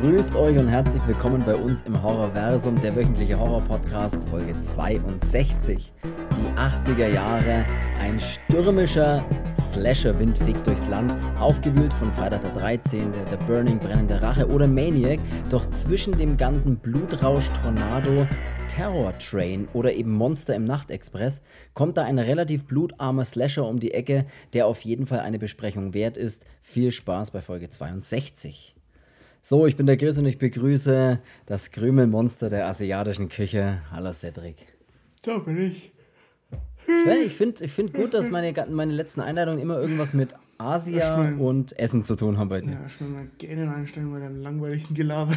Grüßt euch und herzlich willkommen bei uns im Horrorversum, der wöchentliche Horror-Podcast, Folge 62. Die 80er Jahre, ein stürmischer Slasher-Wind fegt durchs Land, aufgewühlt von Freitag der 13., der Burning, brennende Rache oder Maniac, doch zwischen dem ganzen Blutrausch, Tornado, Terror Train oder eben Monster im Nachtexpress kommt da ein relativ blutarmer Slasher um die Ecke, der auf jeden Fall eine Besprechung wert ist. Viel Spaß bei Folge 62. So, ich bin der Chris und ich begrüße das Krümelmonster der asiatischen Küche. Hallo Cedric. Da bin ich. Ich finde ich find gut, dass meine, meine letzten Einladungen immer irgendwas mit Asia und Essen zu tun haben bei dir. Ja, ich will mal gerne einstellen bei deinem langweiligen Gelaber.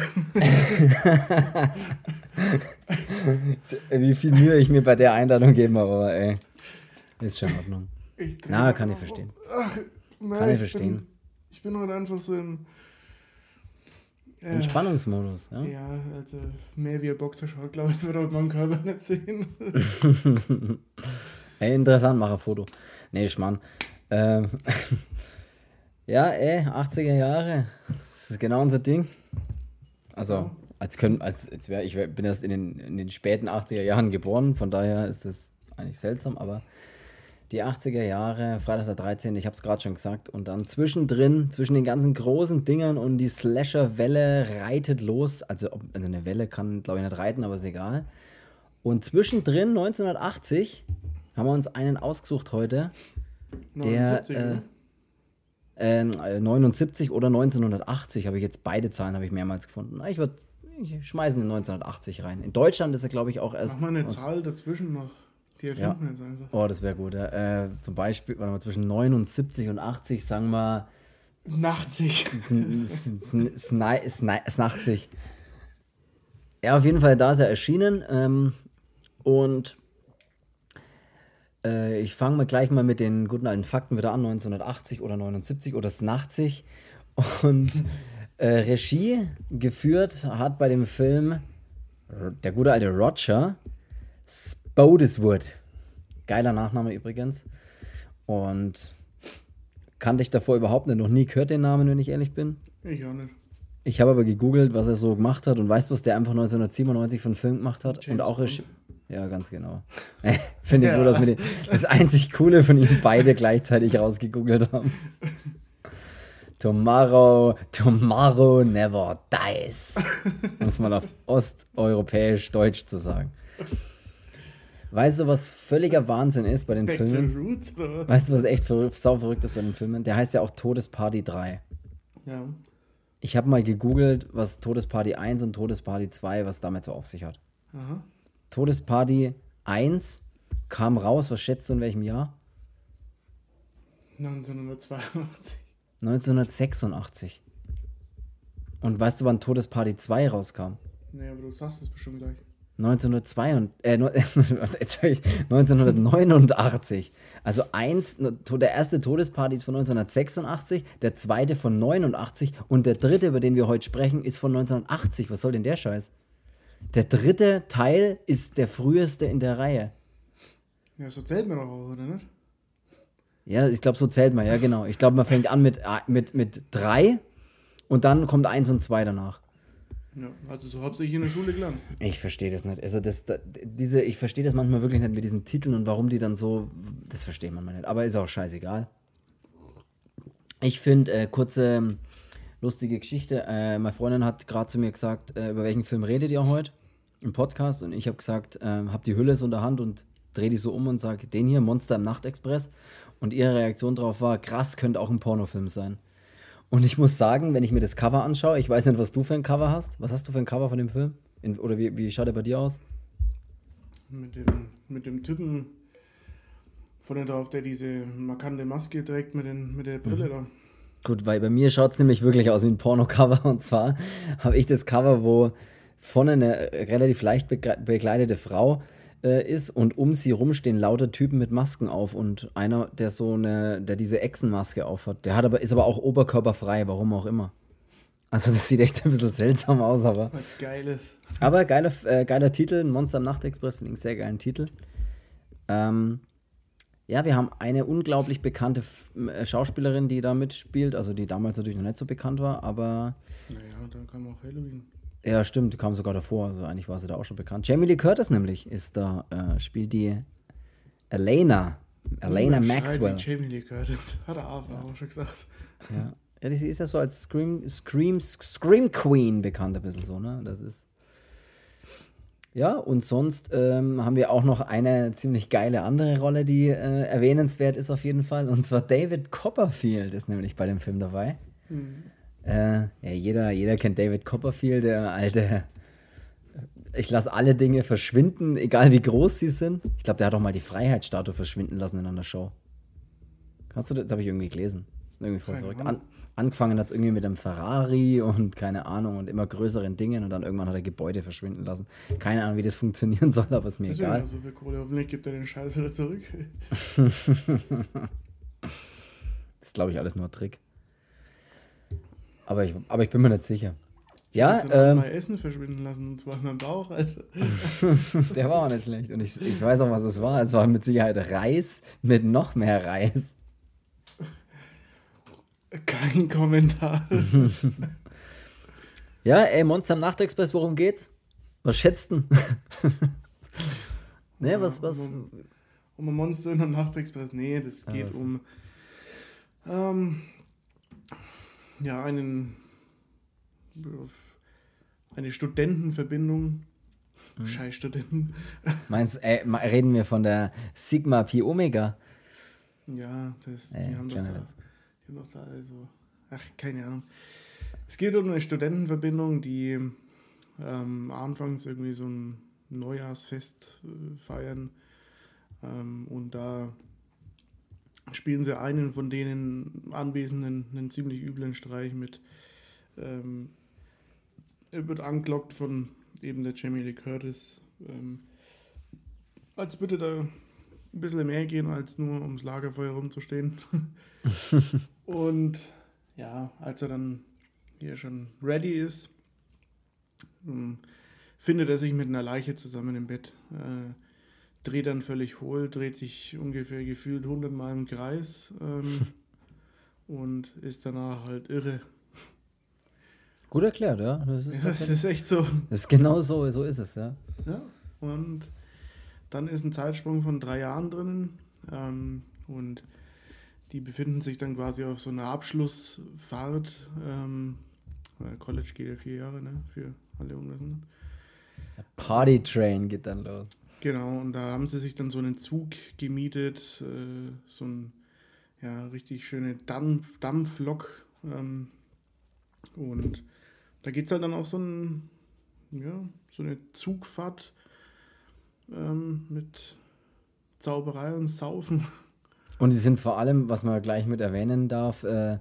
Wie viel Mühe ich mir bei der Einladung gebe, aber ey, ist schon in Ordnung. Na, kann ich verstehen. Ach, nein, kann ich verstehen. Bin, ich bin heute einfach so in. Äh, Entspannungsmodus, ja? Ja, also mehr wie ein Boxershort, glaube ich, würde mein Körper nicht sehen. ey, interessant, mach ein Foto. Nee, Schmarrn. Ähm, ja, ey, 80er Jahre. Das ist genau unser Ding. Also, als können, als, als wär, ich bin erst in den, in den späten 80er Jahren geboren, von daher ist das eigentlich seltsam, aber die 80er Jahre, Freitag der 13., ich habe es gerade schon gesagt, und dann zwischendrin, zwischen den ganzen großen Dingern und die Slasher-Welle reitet los. Also, also eine Welle kann, glaube ich, nicht reiten, aber ist egal. Und zwischendrin, 1980, haben wir uns einen ausgesucht heute, der 79, äh, äh, 79 oder 1980 habe ich jetzt beide Zahlen habe ich mehrmals gefunden. Ich würde schmeißen in 1980 rein. In Deutschland ist er glaube ich auch erst. Mach mal eine Zahl dazwischen noch. Die erfinden ja. jetzt einfach. Oh, das wäre gut. Ja. Äh, zum Beispiel, warte mal, zwischen 79 und 80, sagen wir. 80. 80. Ja, auf jeden Fall, da ist er erschienen. Ähm, und äh, ich fange mal gleich mal mit den guten alten Fakten wieder an, 1980 oder 79 oder 80. Und äh, Regie geführt hat bei dem Film der gute alte Roger Spodiswood. Geiler Nachname übrigens. Und kannte ich davor überhaupt nicht, noch nie gehört den Namen, wenn ich ehrlich bin. Ich auch nicht. Ich habe aber gegoogelt, was er so gemacht hat und weißt du, was der einfach 1997 von Film gemacht hat James und auch Regie. Ja, ganz genau. Finde ich ja. gut, dass wir das einzig Coole von ihnen beide gleichzeitig rausgegoogelt haben. Tomorrow, tomorrow never dies. Um es mal auf osteuropäisch-deutsch zu sagen. Weißt du, was völliger Wahnsinn ist bei den Back Filmen? Roots, weißt du, was echt sau verrückt ist bei den Filmen? Der heißt ja auch Todesparty 3. Ja. Ich habe mal gegoogelt, was Todesparty 1 und Todesparty 2, was damit so auf sich hat. Aha. Todesparty 1 kam raus, was schätzt du in welchem Jahr? 1982. 1986. Und weißt du, wann Todesparty 2 rauskam? Nee, aber du sagst es bestimmt gleich. 1982, äh, 1989. Also eins, der erste Todesparty ist von 1986, der zweite von 89 und der dritte, über den wir heute sprechen, ist von 1980. Was soll denn der Scheiß? Der dritte Teil ist der früheste in der Reihe. Ja, so zählt man doch auch, oder nicht? Ja, ich glaube, so zählt man, ja, genau. Ich glaube, man fängt an mit, äh, mit, mit drei und dann kommt eins und zwei danach. Ja, also so habe ich in der Schule gelernt. Ich verstehe das nicht. Also das, das, diese, ich verstehe das manchmal wirklich nicht mit diesen Titeln und warum die dann so, das versteht man mal nicht. Aber ist auch scheißegal. Ich finde, äh, kurze lustige Geschichte. Äh, meine Freundin hat gerade zu mir gesagt, äh, über welchen Film redet ihr heute im Podcast? Und ich habe gesagt, äh, hab die Hülle so in der Hand und drehe die so um und sage, den hier, Monster im Nachtexpress. Und ihre Reaktion darauf war, krass, könnte auch ein Pornofilm sein. Und ich muss sagen, wenn ich mir das Cover anschaue, ich weiß nicht, was du für ein Cover hast. Was hast du für ein Cover von dem Film? In, oder wie, wie schaut er bei dir aus? Mit dem, mit dem Typen vorne drauf, der diese markante Maske trägt mit, den, mit der Brille mhm. da. Gut, weil bei mir schaut es nämlich wirklich aus wie ein Porno-Cover. Und zwar habe ich das Cover, wo vorne eine relativ leicht bekleidete Frau äh, ist und um sie rum stehen lauter Typen mit Masken auf und einer, der so eine, der diese Echsenmaske aufhat, der hat aber, ist aber auch oberkörperfrei, warum auch immer. Also das sieht echt ein bisschen seltsam aus, aber. Was geil ist. Aber geiler, äh, geiler Titel, Monster im Nachtexpress, finde ich einen sehr geilen Titel. Ähm, Ja, wir haben eine unglaublich bekannte F äh, Schauspielerin, die da mitspielt, also die damals natürlich noch nicht so bekannt war, aber. Naja, dann kam auch Halloween. Ja, stimmt, die kam sogar davor, also eigentlich war sie da auch schon bekannt. Jamie Lee Curtis nämlich ist da, äh, spielt die Elena. Elena Maxwell. Jamie Lee Curtis, hat er auch, ja. auch schon gesagt. Ja. ja, sie ist ja so als Scream, Scream, Scream Queen bekannt, ein bisschen so, ne? Das ist. Ja, und sonst ähm, haben wir auch noch eine ziemlich geile andere Rolle, die äh, erwähnenswert ist auf jeden Fall. Und zwar David Copperfield ist nämlich bei dem Film dabei. Mhm. Äh, ja, jeder, jeder kennt David Copperfield, der alte. Ich lasse alle Dinge verschwinden, egal wie groß sie sind. Ich glaube, der hat auch mal die Freiheitsstatue verschwinden lassen in einer Show. Kannst du das? Das habe ich irgendwie gelesen. Irgendwie voll verrückt. An, angefangen hat es irgendwie mit einem Ferrari und keine Ahnung und immer größeren Dingen und dann irgendwann hat er Gebäude verschwinden lassen. Keine Ahnung, wie das funktionieren soll, aber ist mir das egal. So viel Kohle. Hoffentlich gibt er den Scheiß wieder zurück. das ist, glaube ich, alles nur Trick. Aber ich, aber ich bin mir nicht sicher. Ja, ähm, mal Essen verschwinden lassen und zwar in meinem Bauch, Alter. Der war auch nicht schlecht. Und ich, ich weiß auch, was es war. Es war mit Sicherheit Reis mit noch mehr Reis. Kein Kommentar. ja, ey, Monster am Nachtexpress, worum geht's? Was schätzt denn? ne, ja, was, was? Um, um ein Monster in der Nachtexpress? Nee, das geht ja, um ähm, ja, einen eine Studentenverbindung. Mhm. Scheiß Studenten. Meinst ey, reden wir von der Sigma Pi Omega? Ja, das, ey, die haben da, die noch da also, ach, keine Ahnung. Es geht um eine Studentenverbindung, die ähm, anfangs irgendwie so ein Neujahrsfest äh, feiern. Ähm, und da spielen sie einen von denen Anwesenden einen ziemlich üblen Streich mit. Ähm, er wird angelockt von eben der Jamie Lee Curtis. Ähm, als würde da ein bisschen mehr gehen, als nur ums Lagerfeuer rumzustehen. Und ja, als er dann hier schon ready ist, hm, findet er sich mit einer Leiche zusammen im Bett. Äh, dreht dann völlig hohl, dreht sich ungefähr gefühlt 100 Mal im Kreis ähm, und ist danach halt irre. Gut erklärt, ja. Das ist, ja, das ist echt so. Das ist genau so, so ist es, ja. Ja, und dann ist ein Zeitsprung von drei Jahren drinnen ähm, und die befinden sich dann quasi auf so einer Abschlussfahrt. Ähm, College geht ja vier Jahre, ne, für alle Unwissenden. Party Train geht dann los. Genau, und da haben sie sich dann so einen Zug gemietet, äh, so ein ja, richtig schöne Dampf, Dampflok. Ähm, und da geht es halt dann auf so, ein, ja, so eine Zugfahrt ähm, mit Zauberei und Saufen. Und sie sind vor allem, was man gleich mit erwähnen darf, äh,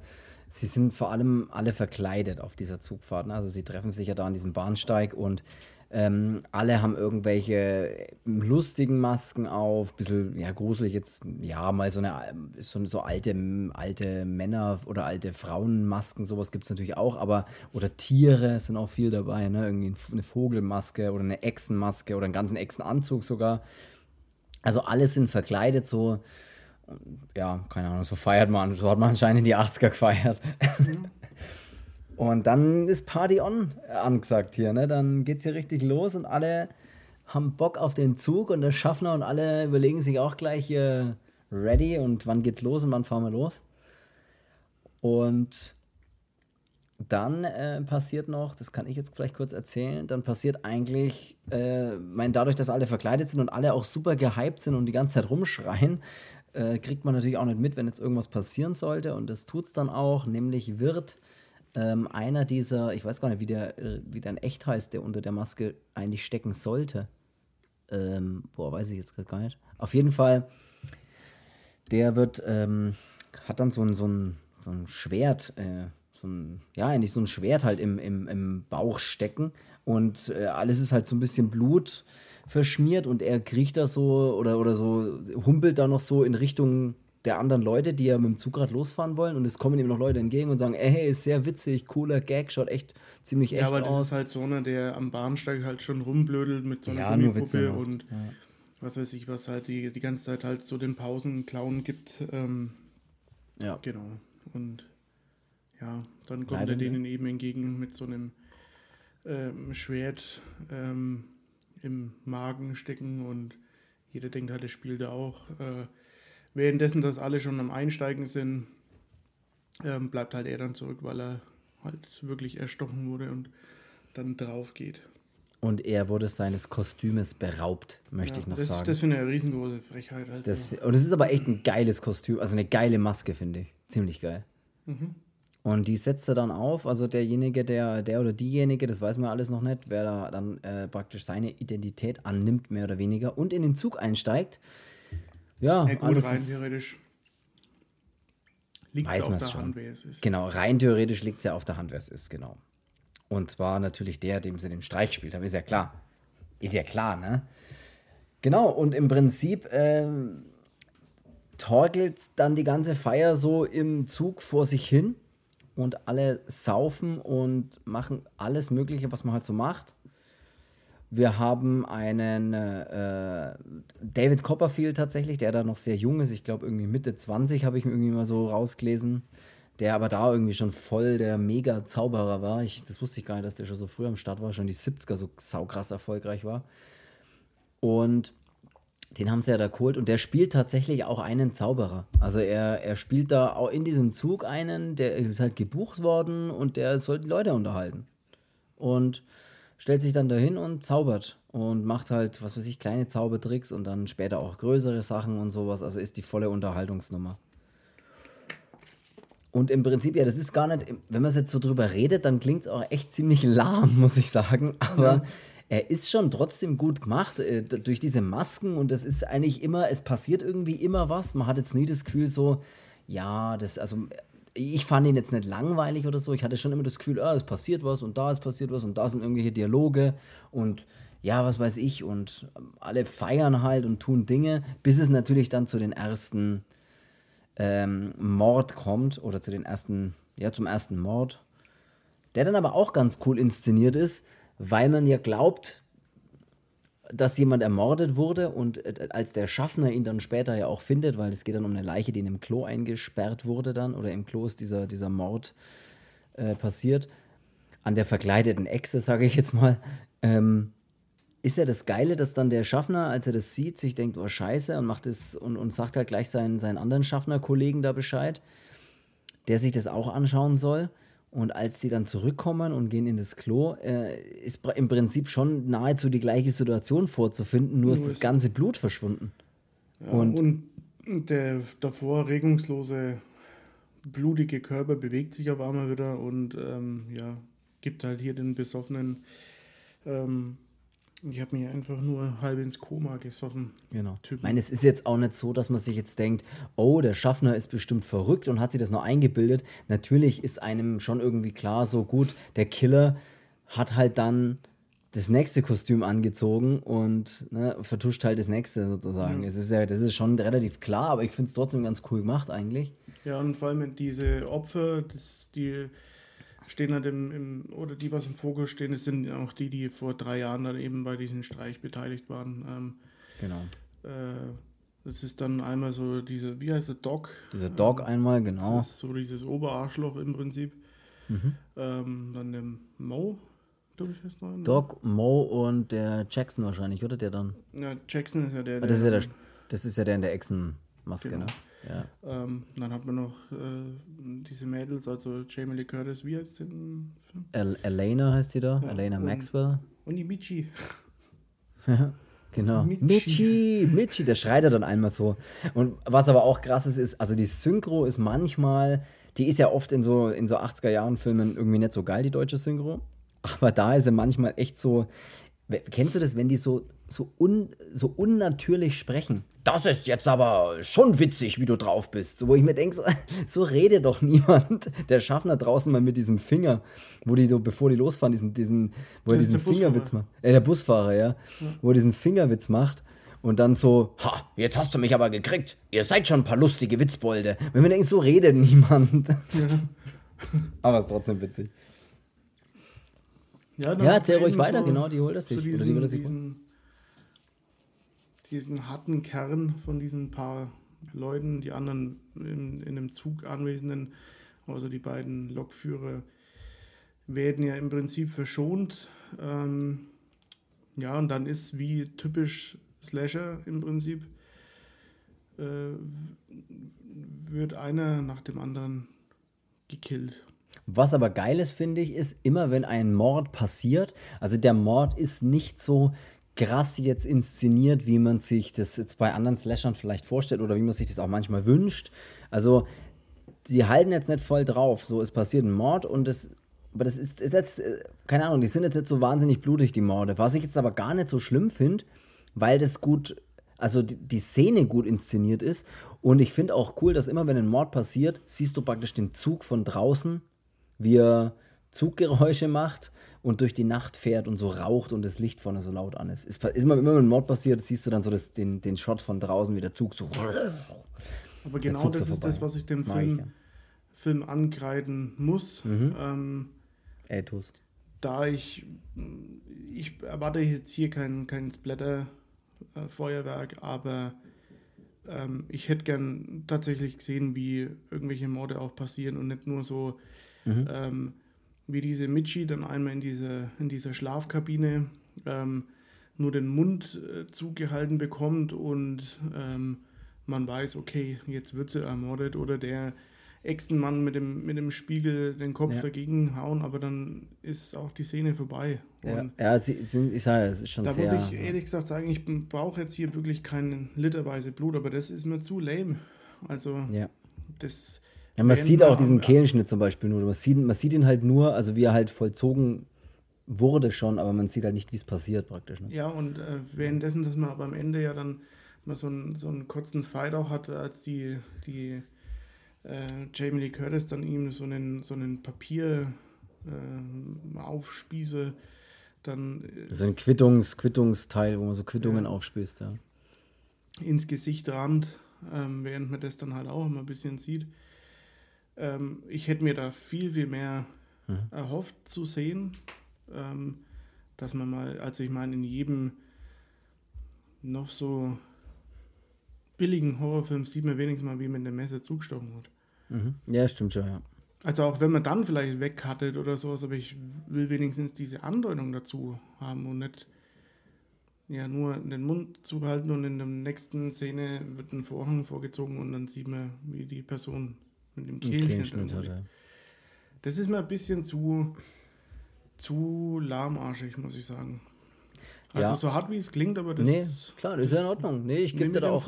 sie sind vor allem alle verkleidet auf dieser Zugfahrt. Ne? Also sie treffen sich ja da an diesem Bahnsteig und ähm, alle haben irgendwelche lustigen Masken auf, bisschen, ja, gruselig jetzt, ja, mal so eine so, so alte, alte Männer- oder alte Frauenmasken, sowas gibt es natürlich auch, aber, oder Tiere sind auch viel dabei, ne, irgendwie eine Vogelmaske oder eine Echsenmaske oder einen ganzen Echsenanzug sogar. Also alle sind verkleidet so, ja, keine Ahnung, so feiert man, so hat man anscheinend die 80er gefeiert. Und dann ist Party on angesagt hier, ne? Dann geht's hier richtig los und alle haben Bock auf den Zug und der Schaffner und alle überlegen sich auch gleich hier ready und wann geht's los und wann fahren wir los. Und dann äh, passiert noch, das kann ich jetzt vielleicht kurz erzählen, dann passiert eigentlich, äh, mein, dadurch, dass alle verkleidet sind und alle auch super gehypt sind und die ganze Zeit rumschreien, äh, kriegt man natürlich auch nicht mit, wenn jetzt irgendwas passieren sollte. Und das tut's dann auch, nämlich wird ähm, einer dieser, ich weiß gar nicht, wie der, äh, wie der in echt heißt, der unter der Maske eigentlich stecken sollte. Ähm, boah, weiß ich jetzt gerade gar nicht. Auf jeden Fall, der wird, ähm, hat dann so ein, so ein, so ein Schwert, äh, so ein, ja, eigentlich so ein Schwert halt im, im, im Bauch stecken und äh, alles ist halt so ein bisschen Blut verschmiert und er kriecht da so oder, oder so, humpelt da noch so in Richtung der anderen Leute, die ja mit dem Zug gerade losfahren wollen und es kommen ihm noch Leute entgegen und sagen, ey, hey, ist sehr witzig, cooler Gag, schaut echt ziemlich echt aus. Ja, aber das ist halt so einer, der am Bahnsteig halt schon rumblödelt mit so einer ja, Gummipuppe und ja. was weiß ich, was halt die, die ganze Zeit halt so den Pausen Clown gibt. Ähm, ja. Genau. Und ja, dann kommt Leider er denen eben entgegen mit so einem ähm, Schwert ähm, im Magen stecken und jeder denkt halt, er spielt da auch. Äh, währenddessen, dass alle schon am Einsteigen sind, ähm, bleibt halt er dann zurück, weil er halt wirklich erstochen wurde und dann drauf geht. Und er wurde seines Kostümes beraubt, möchte ja, ich noch das, sagen. Das finde ich eine riesengroße Frechheit. Also. Das, und es ist aber echt ein geiles Kostüm, also eine geile Maske, finde ich. Ziemlich geil. Mhm. Und die setzt er dann auf, also derjenige, der, der oder diejenige, das weiß man alles noch nicht, wer da dann äh, praktisch seine Identität annimmt, mehr oder weniger, und in den Zug einsteigt. Ja, ja gut, rein theoretisch liegt es auf der schon. Hand, wer es ist. Genau, rein theoretisch liegt es ja auf der Hand, wer es ist, genau. Und zwar natürlich der, dem sie den Streich spielt, aber ist ja klar. Ist ja klar, ne? Genau, und im Prinzip ähm, torkelt dann die ganze Feier so im Zug vor sich hin und alle saufen und machen alles Mögliche, was man halt so macht. Wir haben einen äh, David Copperfield tatsächlich, der da noch sehr jung ist. Ich glaube, irgendwie Mitte 20 habe ich mir irgendwie mal so rausgelesen. Der aber da irgendwie schon voll der Mega-Zauberer war. Ich, das wusste ich gar nicht, dass der schon so früh am Start war, schon die 70er so saukrass erfolgreich war. Und den haben sie ja da geholt und der spielt tatsächlich auch einen Zauberer. Also er, er spielt da auch in diesem Zug einen, der ist halt gebucht worden und der soll die Leute unterhalten. Und stellt sich dann dahin und zaubert und macht halt, was weiß ich, kleine Zaubertricks und dann später auch größere Sachen und sowas. Also ist die volle Unterhaltungsnummer. Und im Prinzip, ja, das ist gar nicht, wenn man jetzt so drüber redet, dann klingt es auch echt ziemlich lahm, muss ich sagen. Aber ja er ist schon trotzdem gut gemacht äh, durch diese Masken und es ist eigentlich immer, es passiert irgendwie immer was. Man hat jetzt nie das Gefühl so, ja, das, also ich fand ihn jetzt nicht langweilig oder so. Ich hatte schon immer das Gefühl, ah, es passiert was und da ist passiert was und da sind irgendwelche Dialoge und ja, was weiß ich. Und alle feiern halt und tun Dinge, bis es natürlich dann zu den ersten ähm, Mord kommt oder zu den ersten, ja, zum ersten Mord. Der dann aber auch ganz cool inszeniert ist, weil man ja glaubt, dass jemand ermordet wurde und äh, als der Schaffner ihn dann später ja auch findet, weil es geht dann um eine Leiche, die in einem Klo eingesperrt wurde dann oder im Klo ist dieser, dieser Mord äh, passiert, an der verkleideten Echse, sage ich jetzt mal, ähm, ist ja das Geile, dass dann der Schaffner, als er das sieht, sich denkt, oh scheiße und macht es und, und sagt halt gleich seinen, seinen anderen Schaffnerkollegen da Bescheid, der sich das auch anschauen soll. Und als sie dann zurückkommen und gehen in das Klo, äh, ist im Prinzip schon nahezu die gleiche Situation vorzufinden, nur, nur ist das ganze Blut verschwunden. Ja, und, und der davor regungslose, blutige Körper bewegt sich auf einmal wieder und ähm, ja, gibt halt hier den besoffenen ähm, ich habe mich einfach nur halb ins Koma gesoffen. Genau. Typen. Ich meine, es ist jetzt auch nicht so, dass man sich jetzt denkt, oh, der Schaffner ist bestimmt verrückt und hat sich das noch eingebildet. Natürlich ist einem schon irgendwie klar, so gut, der Killer hat halt dann das nächste Kostüm angezogen und ne, vertuscht halt das nächste sozusagen. Mhm. Es ist ja, das ist schon relativ klar, aber ich finde es trotzdem ganz cool gemacht eigentlich. Ja, und vor allem diese Opfer, das, die stehen halt im, im, oder die, was im Fokus stehen, das sind auch die, die vor drei Jahren dann eben bei diesem Streich beteiligt waren. Ähm, genau. Äh, das ist dann einmal so diese, wie heißt der Dog? Dieser Dog ähm, einmal, genau. Das ist so dieses Oberarschloch im Prinzip. Mhm. Ähm, dann der Mo, glaube ich, heißt noch. Dog, Mo und der Jackson wahrscheinlich, oder der dann? Ja, Jackson ist ja der. der das, ist ja der das ist ja der in der Echsenmaske, genau. ne? Ja. Ähm, dann hat man noch äh, diese Mädels, also Jamie Lee Curtis, wie heißt sie im Film? El Elena heißt sie da, ja, Elena Maxwell. Und die Michi. genau. Michi. Michi, Michi, der schreit er dann einmal so. Und was aber auch krass ist, ist, also die Synchro ist manchmal, die ist ja oft in so, in so 80er-Jahren-Filmen irgendwie nicht so geil, die deutsche Synchro. Aber da ist er manchmal echt so. Kennst du das, wenn die so, so, un, so unnatürlich sprechen? das ist jetzt aber schon witzig, wie du drauf bist. So, wo ich mir denke, so, so rede doch niemand. Der Schaffner draußen mal mit diesem Finger, wo die so, bevor die losfahren, diesen, diesen, wo er diesen Fingerwitz macht. Äh, der Busfahrer, ja. ja. Wo er diesen Fingerwitz macht und dann so, ha, jetzt hast du mich aber gekriegt. Ihr seid schon ein paar lustige Witzbolde. Wenn man denkt, so redet niemand. Ja. aber ist trotzdem witzig. Ja, ja erzähl ruhig weiter, so, genau, die holt das sich. So diesen, die will das sich diesen, diesen harten Kern von diesen paar Leuten, die anderen in, in dem Zug Anwesenden, also die beiden Lokführer, werden ja im Prinzip verschont. Ähm, ja, und dann ist wie typisch Slasher im Prinzip, äh, wird einer nach dem anderen gekillt. Was aber geil ist, finde ich, ist immer, wenn ein Mord passiert, also der Mord ist nicht so krass jetzt inszeniert, wie man sich das jetzt bei anderen Slashern vielleicht vorstellt oder wie man sich das auch manchmal wünscht. Also, sie halten jetzt nicht voll drauf. So, es passiert ein Mord und es. Aber das ist, ist jetzt, äh, keine Ahnung, die sind jetzt nicht so wahnsinnig blutig, die Morde. Was ich jetzt aber gar nicht so schlimm finde, weil das gut, also die, die Szene gut inszeniert ist. Und ich finde auch cool, dass immer, wenn ein Mord passiert, siehst du praktisch den Zug von draußen, wie er Zuggeräusche macht und durch die Nacht fährt und so raucht und das Licht vorne so laut an ist. ist, ist immer, wenn ein Mord passiert, siehst du dann so das, den, den Shot von draußen, wie der Zug so. Aber genau das so ist das, was ich dem Film, ich, ja. Film ankreiden muss. Mhm. Ähm, Ethos. Da ich, ich erwarte jetzt hier kein, kein Splatter-Feuerwerk, aber ähm, ich hätte gern tatsächlich gesehen, wie irgendwelche Morde auch passieren und nicht nur so. Mhm. Ähm, wie diese Michi dann einmal in, diese, in dieser Schlafkabine ähm, nur den Mund äh, zugehalten bekommt und ähm, man weiß, okay, jetzt wird sie ermordet oder der Echsenmann mit dem, mit dem Spiegel den Kopf ja. dagegen hauen, aber dann ist auch die Szene vorbei. Ja, ja sie sind, ich sage, es ist schon da sehr... Da muss ich ehrlich gesagt sagen, ich brauche jetzt hier wirklich keinen literweise Blut, aber das ist mir zu lame. Also, ja. das ja, man sieht auch diesen Kehlenschnitt zum Beispiel nur. Man sieht, man sieht ihn halt nur, also wie er halt vollzogen wurde schon, aber man sieht halt nicht, wie es passiert praktisch. Ne? Ja, und äh, währenddessen, dass man aber am Ende ja dann mal so einen, so einen kurzen Fight auch hatte, als die, die äh, Jamie Lee Curtis dann ihm so einen, so einen Papier äh, aufspieße, dann. Äh, so ein Quittungs, Quittungsteil, wo man so Quittungen ja, aufspießt, ja. Ins Gesicht rammt, ähm, während man das dann halt auch immer ein bisschen sieht. Ähm, ich hätte mir da viel, viel mehr mhm. erhofft zu sehen. Ähm, dass man mal, also ich meine, in jedem noch so billigen Horrorfilm sieht man wenigstens mal, wie man der Messer zugestochen wird. Mhm. Ja, stimmt schon, ja. Also auch wenn man dann vielleicht wegcuttet oder sowas, aber ich will wenigstens diese Andeutung dazu haben und nicht ja nur den Mund zuhalten und in der nächsten Szene wird ein Vorhang vorgezogen und dann sieht man, wie die Person mit dem Kehlschnitt. Hat, ja. Das ist mir ein bisschen zu, zu lahmarschig, muss ich sagen. Also ja. so hart wie es klingt, aber das Nee, klar, das ist ja in Ordnung. Nee, ich gebe dir da auch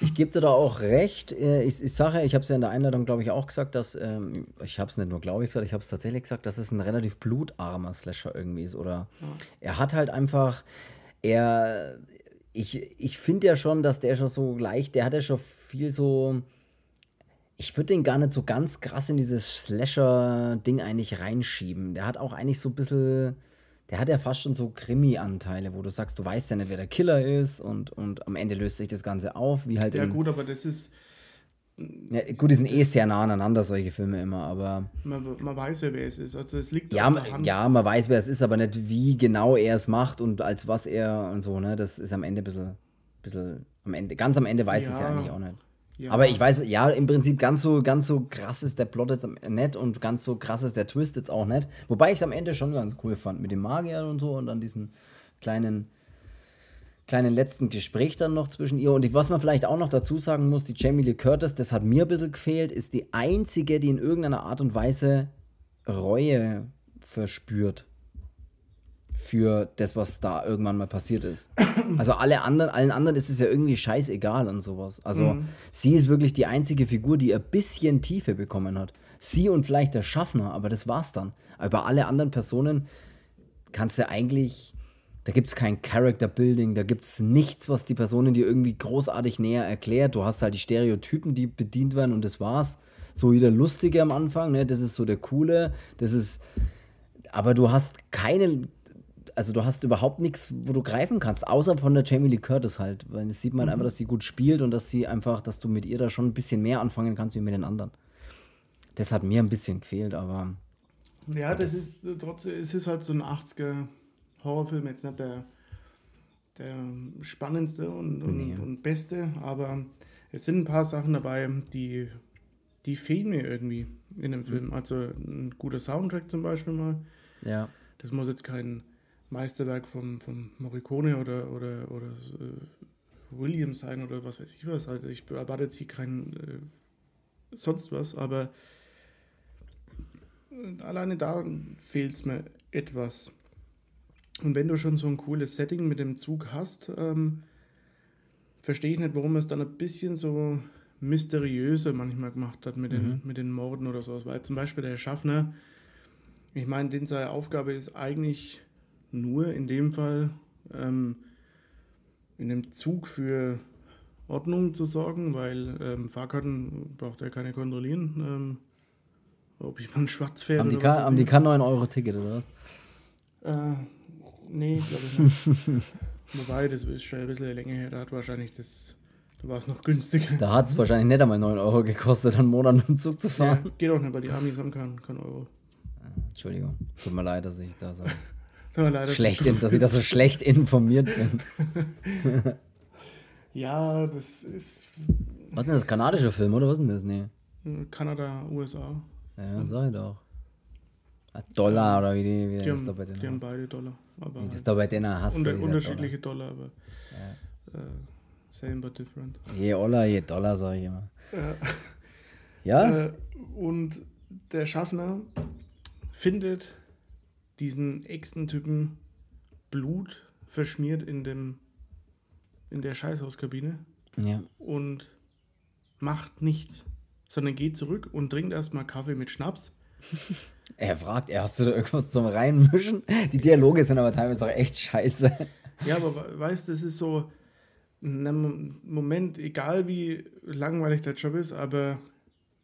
Ich gebe dir da auch recht. Äh, ich, ich sage, ich habe es ja in der Einladung, glaube ich, auch gesagt, dass ähm, ich habe es nicht nur glaube ich gesagt, ich habe es tatsächlich gesagt, dass es ein relativ blutarmer Slasher irgendwie ist oder ja. er hat halt einfach er ich, ich finde ja schon, dass der schon so leicht, der hat ja schon viel so ich würde den gar nicht so ganz krass in dieses Slasher-Ding eigentlich reinschieben. Der hat auch eigentlich so ein bisschen, der hat ja fast schon so Krimi-Anteile, wo du sagst, du weißt ja nicht, wer der Killer ist und, und am Ende löst sich das Ganze auf, wie halt. Ja, gut, aber das ist. Ja, gut, die sind eh sehr nah aneinander, solche Filme immer, aber. Man, man weiß ja, wer es ist. Also es liegt ja, ja, man weiß, wer es ist, aber nicht, wie genau er es macht und als was er und so, ne? Das ist am Ende ein bisschen, bisschen am Ende, ganz am Ende weiß ja. es ja eigentlich auch nicht. Ja. Aber ich weiß, ja, im Prinzip ganz so, ganz so krass ist der Plot jetzt nicht und ganz so krass ist der Twist jetzt auch nicht. Wobei ich es am Ende schon ganz cool fand mit dem Magier und so und dann diesen kleinen, kleinen letzten Gespräch dann noch zwischen ihr. Und was man vielleicht auch noch dazu sagen muss, die Jamie Lee Curtis, das hat mir ein bisschen gefehlt, ist die einzige, die in irgendeiner Art und Weise Reue verspürt für das, was da irgendwann mal passiert ist. Also alle anderen, allen anderen ist es ja irgendwie scheißegal und sowas. Also mhm. sie ist wirklich die einzige Figur, die ein bisschen Tiefe bekommen hat. Sie und vielleicht der Schaffner, aber das war's dann. Aber alle anderen Personen kannst du eigentlich, da gibt es kein Character Building, da gibt es nichts, was die Personen dir irgendwie großartig näher erklärt. Du hast halt die Stereotypen, die bedient werden und das war's. So wie der Lustige am Anfang, ne? das ist so der Coole, das ist aber du hast keine also du hast überhaupt nichts, wo du greifen kannst, außer von der Jamie Lee Curtis halt. Weil das sieht man mhm. einfach, dass sie gut spielt und dass sie einfach, dass du mit ihr da schon ein bisschen mehr anfangen kannst wie mit den anderen. Das hat mir ein bisschen gefehlt, aber. Ja, das, das, ist trotzdem, es ist halt so ein 80er Horrorfilm, jetzt nicht der der spannendste und, und, nee. und beste, aber es sind ein paar Sachen dabei, die, die fehlen mir irgendwie in dem Film. Mhm. Also ein guter Soundtrack zum Beispiel mal. Ja. Das muss jetzt kein Meisterwerk von, von Morricone oder, oder, oder äh, Williams sein oder was weiß ich was. Also ich erwarte jetzt hier kein äh, sonst was, aber alleine da fehlt es mir etwas. Und wenn du schon so ein cooles Setting mit dem Zug hast, ähm, verstehe ich nicht, warum es dann ein bisschen so mysteriöser manchmal gemacht hat mit den, mhm. mit den Morden oder sowas. Weil zum Beispiel der Schaffner, ich meine, den seine Aufgabe ist eigentlich nur in dem Fall ähm, in dem Zug für Ordnung zu sorgen, weil ähm, Fahrkarten braucht er keine kontrollieren. Ähm, ob ich mal schwarz fähre. Haben die, kann, haben die kann 9 Euro Ticket oder was? Äh, nee, glaube ich nicht. Wobei, das ist schon ein bisschen länger her, da hat wahrscheinlich das, da war es noch günstiger. Da hat es wahrscheinlich nicht einmal 9 Euro gekostet, einen Monat mit dem Zug zu fahren. Ja, geht auch nicht, weil die Amis haben keinen kein Euro. Entschuldigung, tut mir leid, dass ich da so schlecht, dass ich da so schlecht informiert bin. ja, das ist. Was ist denn das? Kanadischer Film, oder was ist denn das? Nee. Kanada, USA. Ja, sag ich doch. Dollar oder wie, die, wie die das haben, da bei denen Die haben beide Dollar. Aber wie das da bei denen hast. Unter, unterschiedliche Dollar, Dollar aber ja. uh, same but different. Je Dollar, je Dollar, sag ich immer. Ja. ja? Äh, und der Schaffner findet diesen Echsen-Typen Blut verschmiert in dem in der Scheißhauskabine ja. und macht nichts, sondern geht zurück und trinkt erstmal Kaffee mit Schnaps. Er fragt, er hast du da irgendwas zum Reinmischen? Die Dialoge sind aber teilweise auch echt scheiße. Ja, aber weißt du, das ist so ein Moment, egal wie langweilig der Job ist, aber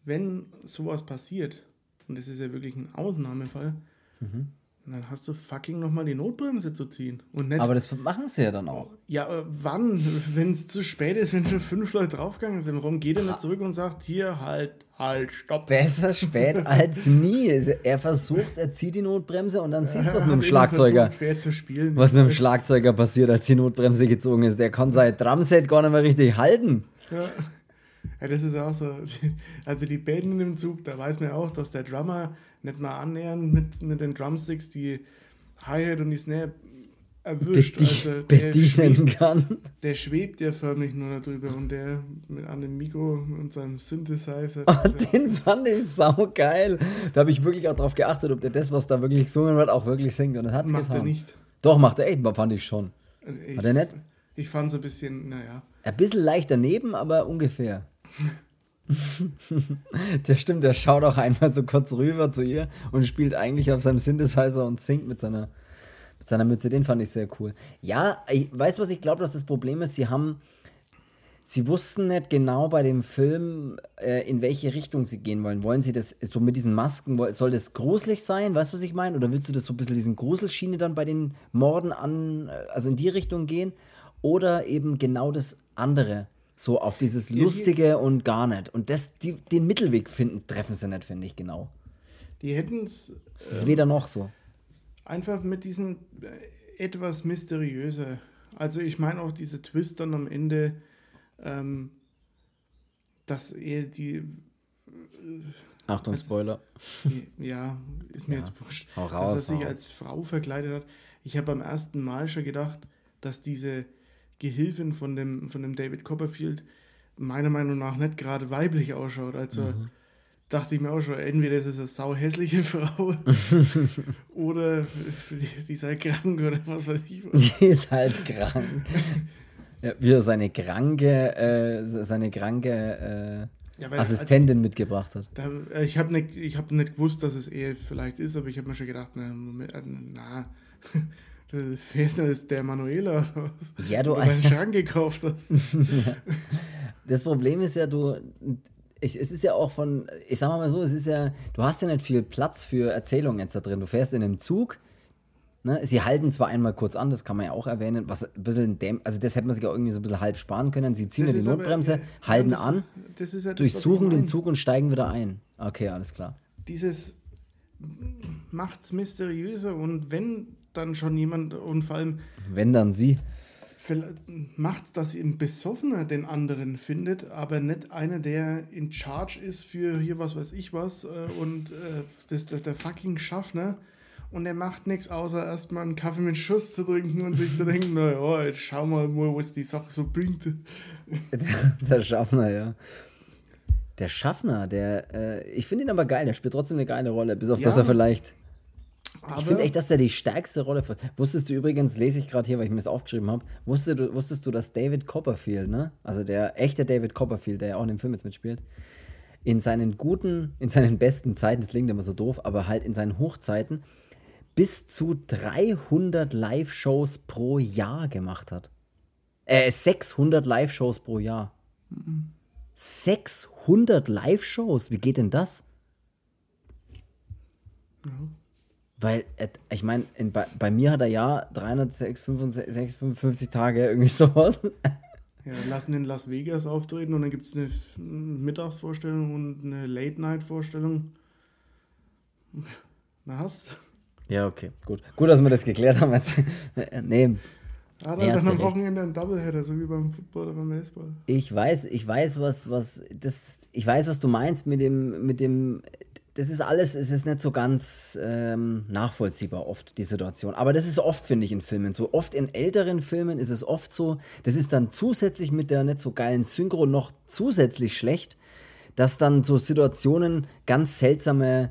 wenn sowas passiert, und das ist ja wirklich ein Ausnahmefall, mhm. Dann hast du fucking nochmal die Notbremse zu ziehen. Und nicht, Aber das machen sie ja dann auch. Ja, äh, wann? Wenn es zu spät ist, wenn schon fünf Leute draufgegangen sind, warum geht er nicht zurück und sagt, hier, halt, halt, stopp. Besser spät als nie. Er versucht, er zieht die Notbremse und dann siehst du, was mit dem Schlagzeuger. Spielen, was mit dem Schlagzeuger passiert, als die Notbremse gezogen ist. Der kann sein Drumset gar nicht mehr richtig halten. Ja. Ja, das ist auch so. Also die Bänden im Zug, da weiß man auch, dass der Drummer nicht mal annähernd mit, mit den Drumsticks die Hi-Hat und die Snare erwischt. Bedi also bedienen schwebt, kann. Der schwebt ja förmlich nur darüber und der mit an dem Mikro und seinem Synthesizer. Oh, den fand ich sau geil. Da habe ich wirklich auch drauf geachtet, ob der das, was da wirklich gesungen wird, auch wirklich singt. Und das hat es getan. Macht er nicht. Doch, macht er echt, fand ich schon. Also ich, hat er nicht? Ich fand es ein bisschen, naja. Ein bisschen leicht daneben, aber ungefähr. der stimmt, der schaut auch einmal so kurz rüber zu ihr und spielt eigentlich auf seinem Synthesizer und singt mit seiner, mit seiner Mütze. Den fand ich sehr cool. Ja, ich weiß, was ich glaube, dass das Problem ist. Sie haben, sie wussten nicht genau bei dem Film, äh, in welche Richtung sie gehen wollen. Wollen sie das so mit diesen Masken, soll das gruselig sein? Weißt du, was ich meine? Oder willst du das so ein bisschen diesen Gruselschiene dann bei den Morden an, äh, also in die Richtung gehen? Oder eben genau das andere? So auf dieses Lustige und gar nicht. Und das, die, den Mittelweg finden, treffen sie nicht, finde ich, genau. Die hätten es. Es ist weder noch so. Einfach mit diesen äh, etwas mysteriöser. Also ich meine auch diese Twist dann am Ende, ähm, dass er die. Äh, Achtung, also, Spoiler. Ja, ist mir ja, jetzt wurscht. Raus, dass er sich als Frau verkleidet hat. Ich habe beim ersten Mal schon gedacht, dass diese Gehilfin von dem, von dem David Copperfield meiner Meinung nach nicht gerade weiblich ausschaut. Also mhm. dachte ich mir auch schon, entweder ist es eine sau hässliche Frau oder die ist halt krank oder was weiß ich. Was. Die ist halt krank. ja, wie er seine kranke, äh, seine kranke äh, ja, Assistentin als, mitgebracht hat. Da, äh, ich habe nicht, hab nicht gewusst, dass es er vielleicht ist, aber ich habe mir schon gedacht, na, na Wer ist denn das? Der Manuela oder was? Ja, du. Weil einen Schrank gekauft hast. das Problem ist ja, du. Ich, es ist ja auch von, ich sag mal so, es ist ja, du hast ja nicht viel Platz für Erzählungen jetzt da drin. Du fährst in einem Zug, ne? sie halten zwar einmal kurz an, das kann man ja auch erwähnen, was ein bisschen, däm also das hätte man sich auch irgendwie so ein bisschen halb sparen können. Sie ziehen ja die Notbremse, aber, äh, halten ja, das, an, das ja durchsuchen den Zug und steigen wieder ein. Okay, alles klar. Dieses macht's mysteriöser und wenn dann schon jemand und vor allem. Wenn dann sie. macht es, dass ein Besoffener den anderen findet, aber nicht einer, der in Charge ist für hier was weiß ich was äh, und äh, das, der, der fucking Schaffner und er macht nichts, außer erstmal einen Kaffee mit Schuss zu trinken und sich zu denken, naja, jetzt schauen wir mal, was die Sache so bringt. Der, der Schaffner, ja. Der Schaffner, der, äh, ich finde ihn aber geil, der spielt trotzdem eine geile Rolle, bis auf ja, dass er vielleicht. Ich finde echt, dass er die stärkste Rolle. Wusstest du übrigens, lese ich gerade hier, weil ich mir das aufgeschrieben habe, wusstest du, wusstest du, dass David Copperfield, ne? Also der echte David Copperfield, der ja auch in dem Film jetzt mitspielt, in seinen guten, in seinen besten Zeiten, das klingt immer so doof, aber halt in seinen Hochzeiten, bis zu 300 Live-Shows pro Jahr gemacht hat. Äh, 600 Live-Shows pro Jahr. Mhm. 600 Live-Shows, wie geht denn das? Mhm. Weil, ich meine, bei, bei mir hat er ja 355 Tage, irgendwie sowas. Ja, lassen in Las Vegas auftreten und dann gibt es eine Mittagsvorstellung und eine Late-Night-Vorstellung. Na hast ja, okay, gut. Gut, dass wir das geklärt haben. Jetzt. nee. Ah, dann, dann am Wochenende ein Doubleheader, so wie beim Football oder beim Baseball. Ich weiß, ich weiß, was, was, das, ich weiß, was du meinst mit dem, mit dem, das ist alles, es ist nicht so ganz ähm, nachvollziehbar oft, die Situation. Aber das ist oft, finde ich, in Filmen so. Oft in älteren Filmen ist es oft so, das ist dann zusätzlich mit der nicht so geilen Synchro noch zusätzlich schlecht, dass dann so Situationen ganz seltsame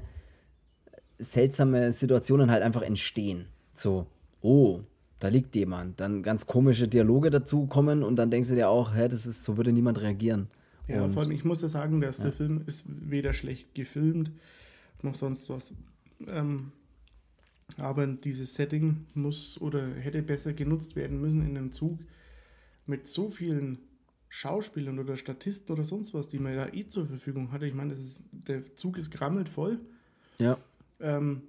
seltsame Situationen halt einfach entstehen. So, oh, da liegt jemand. Dann ganz komische Dialoge dazu kommen und dann denkst du dir auch, hä, das ist, so würde niemand reagieren. Ja, und, vor allem, ich muss ja sagen, dass ja. der Film ist weder schlecht gefilmt noch sonst was. Ähm, aber dieses Setting muss oder hätte besser genutzt werden müssen in einem Zug mit so vielen Schauspielern oder Statisten oder sonst was, die man da eh zur Verfügung hatte. Ich meine, ist, der Zug ist grammelt voll. Ja ähm,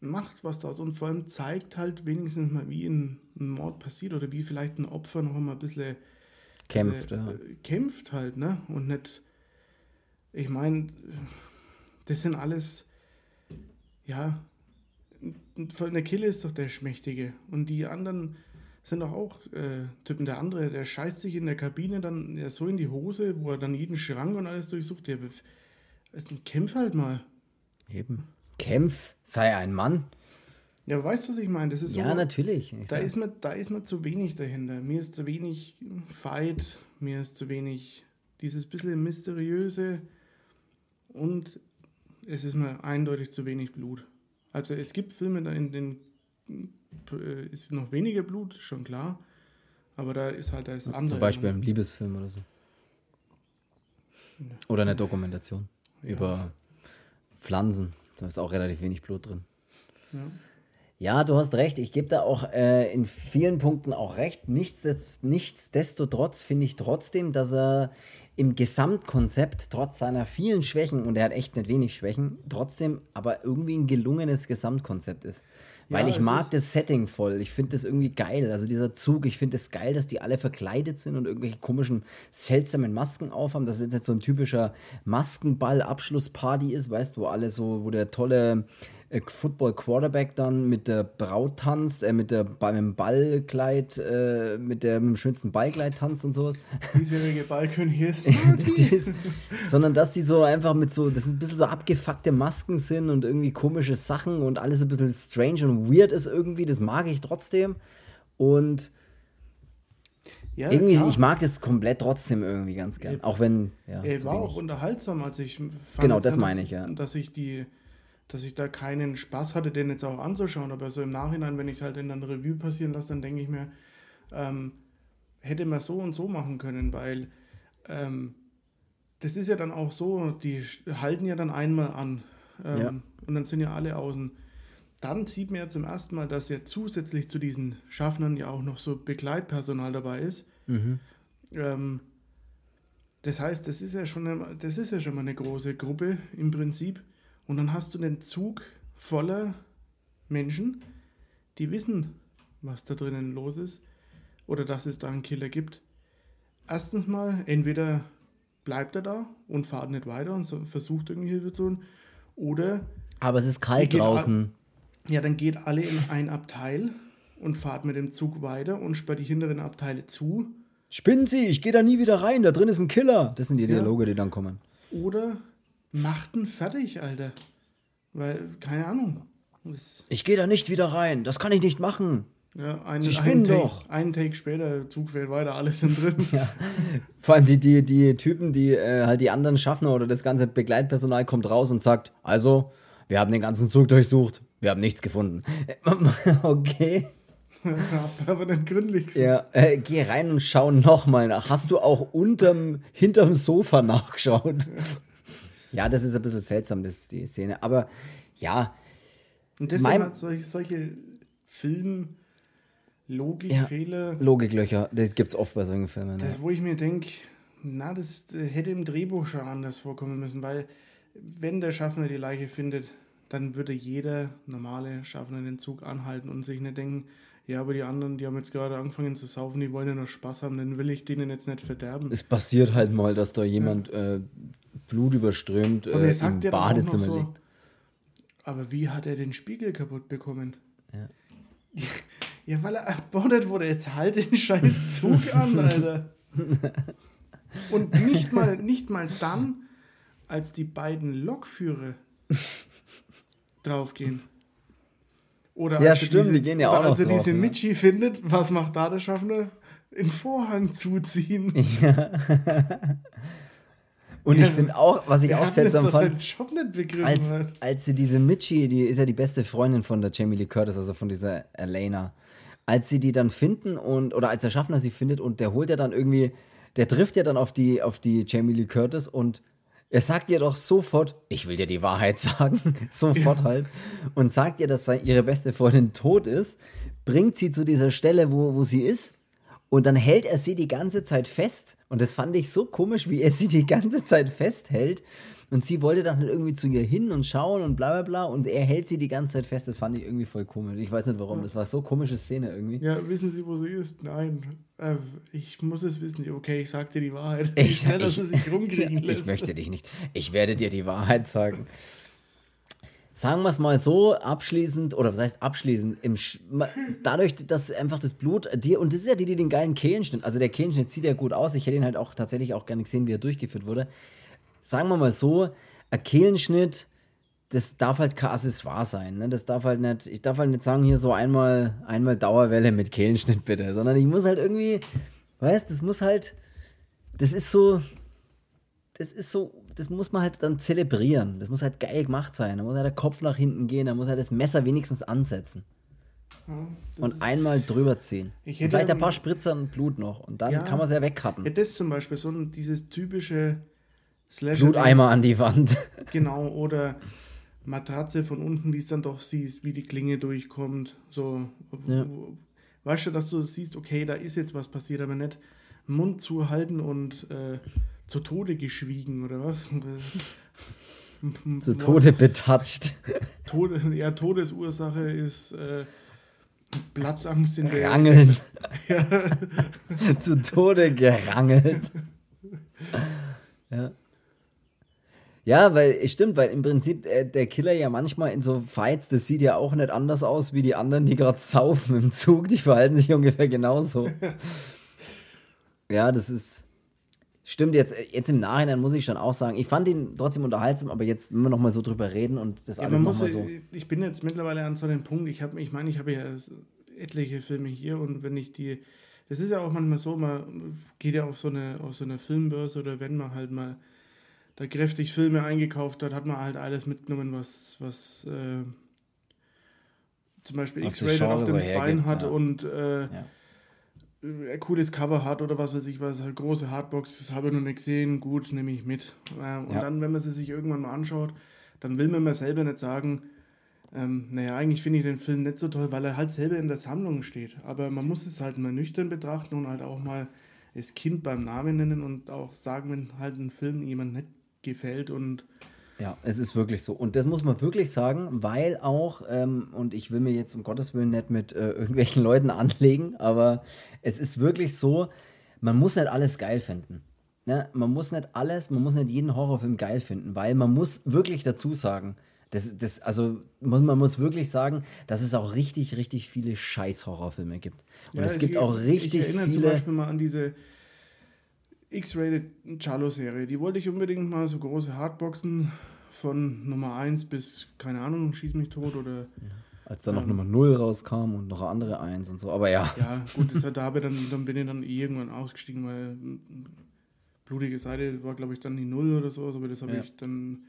macht was draus und vor allem zeigt halt wenigstens mal, wie ein, ein Mord passiert oder wie vielleicht ein Opfer noch mal ein bisschen kämpft, bisschen, ja. äh, kämpft halt, ne? Und nicht, ich meine, das sind alles, ja, der Kille ist doch der Schmächtige und die anderen sind doch auch äh, Typen. Der andere, der scheißt sich in der Kabine dann ja, so in die Hose, wo er dann jeden Schrank und alles durchsucht. Der kämpft halt mal. Eben. Kämpf, sei ein Mann. Ja, weißt du, was ich meine? Das ist ja, so, natürlich. da ist, mir, da ist mir zu wenig dahinter. Mir ist zu wenig Fight, mir ist zu wenig dieses bisschen mysteriöse und es ist mir eindeutig zu wenig Blut. Also es gibt Filme, da in denen äh, ist noch weniger Blut, schon klar. Aber da ist halt das andere. Zum Beispiel ein Liebesfilm oder so. Oder eine Dokumentation ja. über Pflanzen. Da ist auch relativ wenig Blut drin. Ja. Ja, du hast recht. Ich gebe da auch äh, in vielen Punkten auch recht. Nichtsdest nichtsdestotrotz finde ich trotzdem, dass er im Gesamtkonzept, trotz seiner vielen Schwächen, und er hat echt nicht wenig Schwächen, trotzdem aber irgendwie ein gelungenes Gesamtkonzept ist. Weil ja, ich mag das Setting voll. Ich finde das irgendwie geil. Also dieser Zug, ich finde es das geil, dass die alle verkleidet sind und irgendwelche komischen, seltsamen Masken aufhaben. Dass es jetzt so ein typischer Maskenball-Abschlussparty ist, weißt du, wo alle so, wo der tolle Football Quarterback dann mit der Braut tanzt, äh, mit, der, dem Ballkleid, äh, mit, dem schönsten Ballkleid tanzt und sowas. Diesjährige Ballkönig ist. sondern dass sie so einfach mit so, das ist ein bisschen so abgefuckte Masken sind und irgendwie komische Sachen und alles ein bisschen strange und weird ist irgendwie, das mag ich trotzdem. Und ja, irgendwie, klar. ich mag das komplett trotzdem irgendwie ganz gern. Auch wenn, ja. Er war auch unterhaltsam, als ich fand. Genau, das meine ich, ja. Dass ich die dass ich da keinen Spaß hatte, den jetzt auch anzuschauen. Aber so im Nachhinein, wenn ich halt in einer Revue passieren lasse, dann denke ich mir, ähm, hätte man so und so machen können, weil ähm, das ist ja dann auch so, die halten ja dann einmal an ähm, ja. und dann sind ja alle außen. Dann sieht man ja zum ersten Mal, dass ja zusätzlich zu diesen Schaffnern ja auch noch so Begleitpersonal dabei ist. Mhm. Ähm, das heißt, das ist ja schon das ist ja schon mal eine große Gruppe im Prinzip. Und dann hast du den Zug voller Menschen, die wissen, was da drinnen los ist oder dass es da einen Killer gibt. Erstens mal, entweder bleibt er da und fahrt nicht weiter und versucht irgendwie Hilfe zu tun, oder. Aber es ist kalt draußen. Ja, dann geht alle in ein Abteil und fahrt mit dem Zug weiter und sperrt die hinteren Abteile zu. Spinnen Sie, ich gehe da nie wieder rein, da drin ist ein Killer. Das sind die Dialoge, ja. die dann kommen. Oder macht ihn fertig, Alter. Weil, keine Ahnung. ich gehe da nicht wieder rein, das kann ich nicht machen. Ja, ein, Sie spinnen Take, doch. Einen Take später, Zug fährt weiter, alles sind drin. ja. Vor allem die, die, die Typen, die äh, halt die anderen schaffen oder das ganze Begleitpersonal kommt raus und sagt, also, wir haben den ganzen Zug durchsucht, wir haben nichts gefunden. okay. Habt aber nicht gründlich gesagt. Ja, äh, geh rein und schau nochmal nach. Hast du auch unterm, hinterm Sofa nachgeschaut? Ja. ja, das ist ein bisschen seltsam, das, die Szene. Aber ja. Und deshalb hat solche, solche Film- Logikfehler. Ja, Logiklöcher, das gibt es oft bei solchen Filmen. Das, wo ich mir denke, na, das hätte im Drehbuch schon anders vorkommen müssen, weil wenn der Schaffner die Leiche findet, dann würde jeder normale Schaffner den Zug anhalten und sich nicht denken, ja, aber die anderen, die haben jetzt gerade angefangen zu saufen, die wollen ja noch Spaß haben, dann will ich denen jetzt nicht verderben. Es passiert halt mal, dass da jemand ja. äh, Blut überströmt äh, im Badezimmer so, liegt. Aber wie hat er den Spiegel kaputt bekommen? Ja. Ja, weil er erbordet wurde. Jetzt halt den scheiß Zug an, Alter. Und nicht mal, nicht mal dann, als die beiden Lokführer draufgehen. Oder ja, stimmt, diese, die gehen ja auch noch Als er drauf, diese ja. Michi findet, was macht da der Schaffner? Den Vorhang zuziehen. Ja. Und ja, ich finde auch, was ich auch seltsam fand, als, als sie diese Michi, die ist ja die beste Freundin von der Jamie Lee Curtis, also von dieser Elena, als sie die dann finden und, oder als der Schaffner sie findet und der holt ja dann irgendwie, der trifft ja dann auf die, auf die Jamie Lee Curtis und er sagt ihr doch sofort, ich will dir die Wahrheit sagen, sofort ja. halt, und sagt ihr, dass ihre beste Freundin tot ist, bringt sie zu dieser Stelle, wo, wo sie ist, und dann hält er sie die ganze Zeit fest. Und das fand ich so komisch, wie er sie die ganze Zeit festhält. Und sie wollte dann halt irgendwie zu ihr hin und schauen und bla bla bla. Und er hält sie die ganze Zeit fest. Das fand ich irgendwie voll komisch. Ich weiß nicht warum. Das war so eine komische Szene irgendwie. Ja, wissen Sie, wo sie ist? Nein. Äh, ich muss es wissen. Okay, ich sag dir die Wahrheit. Ich, ich, dass sie sich rumkriegen lässt. Ich möchte dich nicht. Ich werde dir die Wahrheit sagen. Sagen wir es mal so, abschließend, oder was heißt abschließend, im dadurch, dass einfach das Blut dir, und das ist ja die, die den geilen Kehlenschnitt, also der Kehlenschnitt sieht ja gut aus, ich hätte ihn halt auch tatsächlich auch gerne gesehen, wie er durchgeführt wurde sagen wir mal so, ein Kehlenschnitt, das darf halt kein Accessoire sein. Ne? Das darf halt nicht, ich darf halt nicht sagen, hier so einmal, einmal Dauerwelle mit Kehlenschnitt bitte, sondern ich muss halt irgendwie, weißt, das muss halt, das ist so, das ist so, das muss man halt dann zelebrieren. Das muss halt geil gemacht sein. Da muss halt der Kopf nach hinten gehen, da muss halt das Messer wenigstens ansetzen. Ja, und einmal drüber ziehen. Ich hätte vielleicht ein paar Spritzer und Blut noch. Und dann ja, kann man es ja wegcutten. Ja, das zum Beispiel, so dieses typische Slasher. Bluteimer an die Wand. Genau, oder Matratze von unten, wie es dann doch siehst, wie die Klinge durchkommt. So, ja. weißt du, dass du siehst, okay, da ist jetzt was passiert, aber nicht Mund zu halten und äh, zu Tode geschwiegen oder was? zu Tode betatscht. Tode, ja, Todesursache ist äh, Platzangst in der. Rangeln. ja. zu Tode gerangelt. ja. Ja, weil, stimmt, weil im Prinzip äh, der Killer ja manchmal in so Fights, das sieht ja auch nicht anders aus wie die anderen, die gerade saufen im Zug, die verhalten sich ungefähr genauso. ja, das ist. Stimmt, jetzt, jetzt im Nachhinein muss ich schon auch sagen, ich fand ihn trotzdem unterhaltsam, aber jetzt, wenn wir nochmal so drüber reden und das ja, alles nochmal so. Ich bin jetzt mittlerweile an so einem Punkt, ich, ich meine, ich habe ja etliche Filme hier und wenn ich die. Das ist ja auch manchmal so, man geht ja auf so eine, auf so eine Filmbörse oder wenn man halt mal da kräftig Filme eingekauft hat, hat man halt alles mitgenommen, was, was äh, zum Beispiel X-Rated auf dem so Spine hat ja. und äh, ja. ein cooles Cover hat oder was weiß ich was, halt große Hardbox, das habe ich noch nicht gesehen, gut, nehme ich mit. Äh, und ja. dann, wenn man sie sich irgendwann mal anschaut, dann will man mir selber nicht sagen, ähm, naja, eigentlich finde ich den Film nicht so toll, weil er halt selber in der Sammlung steht. Aber man muss es halt mal nüchtern betrachten und halt auch mal das Kind beim Namen nennen und auch sagen, wenn halt ein Film jemand nicht gefällt und ja, es ist wirklich so. Und das muss man wirklich sagen, weil auch, ähm, und ich will mir jetzt um Gottes Willen nicht mit äh, irgendwelchen Leuten anlegen, aber es ist wirklich so, man muss nicht alles geil finden. Ne? Man muss nicht alles, man muss nicht jeden Horrorfilm geil finden, weil man muss wirklich dazu sagen, Das, das, also man, man muss wirklich sagen, dass es auch richtig, richtig viele Scheiß-Horrorfilme gibt. Und ja, es gibt auch richtig ich erinnere viele. zum Beispiel mal an diese X-Rated Charlo-Serie. Die wollte ich unbedingt mal so große Hardboxen von Nummer 1 bis, keine Ahnung, Schieß mich tot oder. Ja. Als dann ähm, noch Nummer 0 rauskam und noch andere 1 und so, aber ja. Ja, gut, das hat, da dann, dann bin ich dann irgendwann ausgestiegen, weil blutige Seite war, glaube ich, dann die 0 oder so, aber das habe ja. ich dann.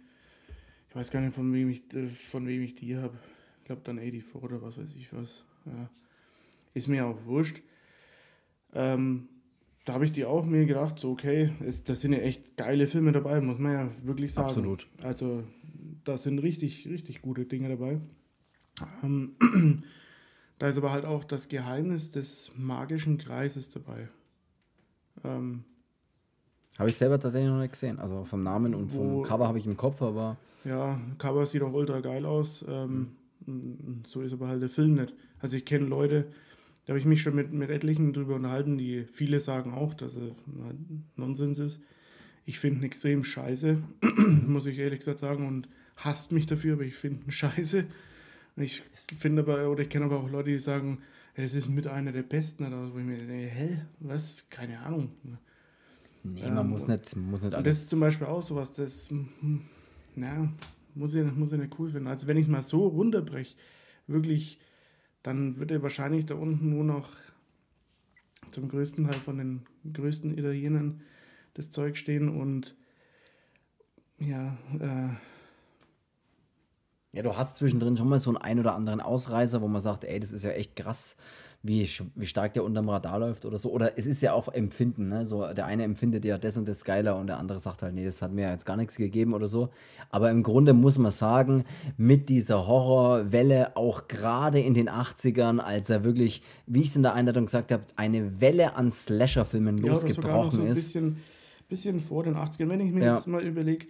Ich weiß gar nicht, von wem ich, von wem ich die habe. Ich glaube dann 84 oder was weiß ich was. Ja. Ist mir auch wurscht. Ähm, da habe ich die auch mir gedacht, so okay, es, da sind ja echt geile Filme dabei, muss man ja wirklich sagen. Absolut. Also da sind richtig, richtig gute Dinge dabei. Ähm, da ist aber halt auch das Geheimnis des magischen Kreises dabei. Ähm, habe ich selber tatsächlich noch nicht gesehen. Also vom Namen und vom Cover habe ich im Kopf, aber. Ja, Cover sieht auch ultra geil aus. Ähm, mhm. So ist aber halt der Film nicht. Also ich kenne Leute, da habe ich mich schon mit, mit etlichen drüber unterhalten, die viele sagen auch, dass er Nonsens ist. Ich finde ihn extrem scheiße, muss ich ehrlich gesagt sagen, und hasst mich dafür, aber ich finde ihn scheiße. Ich finde aber, oder ich kenne aber auch Leute, die sagen, es ist mit einer der besten, oder wo ich mir denke, hä, was? Keine Ahnung. Nee, man ähm, muss nicht, muss nicht alles. Das ist zum Beispiel auch sowas, das, na, muss ich, muss ich nicht cool finden. Also wenn ich mal so runterbreche, wirklich dann wird er wahrscheinlich da unten nur noch zum größten Teil von den größten Italienern das Zeug stehen und ja, äh, ja, du hast zwischendrin schon mal so einen ein oder anderen Ausreißer, wo man sagt, ey, das ist ja echt krass, wie, wie stark der unterm Radar läuft oder so. Oder es ist ja auch Empfinden, ne? So, der eine empfindet ja das und das geiler und der andere sagt halt, nee, das hat mir jetzt gar nichts gegeben oder so. Aber im Grunde muss man sagen, mit dieser Horrorwelle, auch gerade in den 80ern, als er wirklich, wie ich es in der Einleitung gesagt habe, eine Welle an Slasher-Filmen ja, losgebrochen so ist. Bisschen, bisschen vor den 80ern. Wenn ich mir ja. jetzt mal überlege,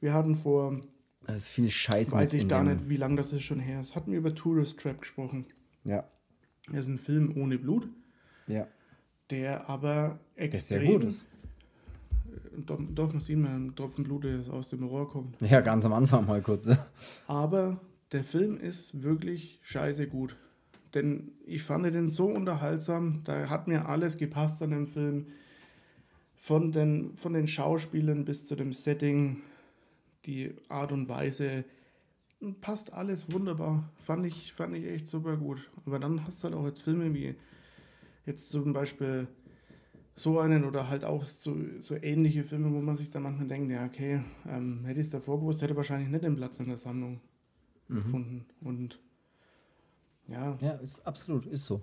wir hatten vor. Das ist viel Scheiß Weiß ich gar nicht, wie lange das ist schon her ist. Hatten wir über Tourist Trap gesprochen. Ja. Das ist ein Film ohne Blut. Ja. Der aber extrem. sehr gut ist. Äh, doch, man sieht man einen Tropfen Blut, der aus dem Rohr kommt. Ja, ganz am Anfang mal kurz. Aber der Film ist wirklich scheiße gut. Denn ich fand den so unterhaltsam, da hat mir alles gepasst an dem Film. Von den, von den Schauspielern bis zu dem Setting, die Art und Weise, passt alles wunderbar. Fand ich, fand ich echt super gut. Aber dann hast du halt auch jetzt Filme wie jetzt zum Beispiel so einen oder halt auch so, so ähnliche Filme, wo man sich dann manchmal denkt, ja, okay, ähm, hätte ich es davor gewusst, hätte wahrscheinlich nicht den Platz in der Sammlung mhm. gefunden. Und ja. Ja, ist absolut, ist so.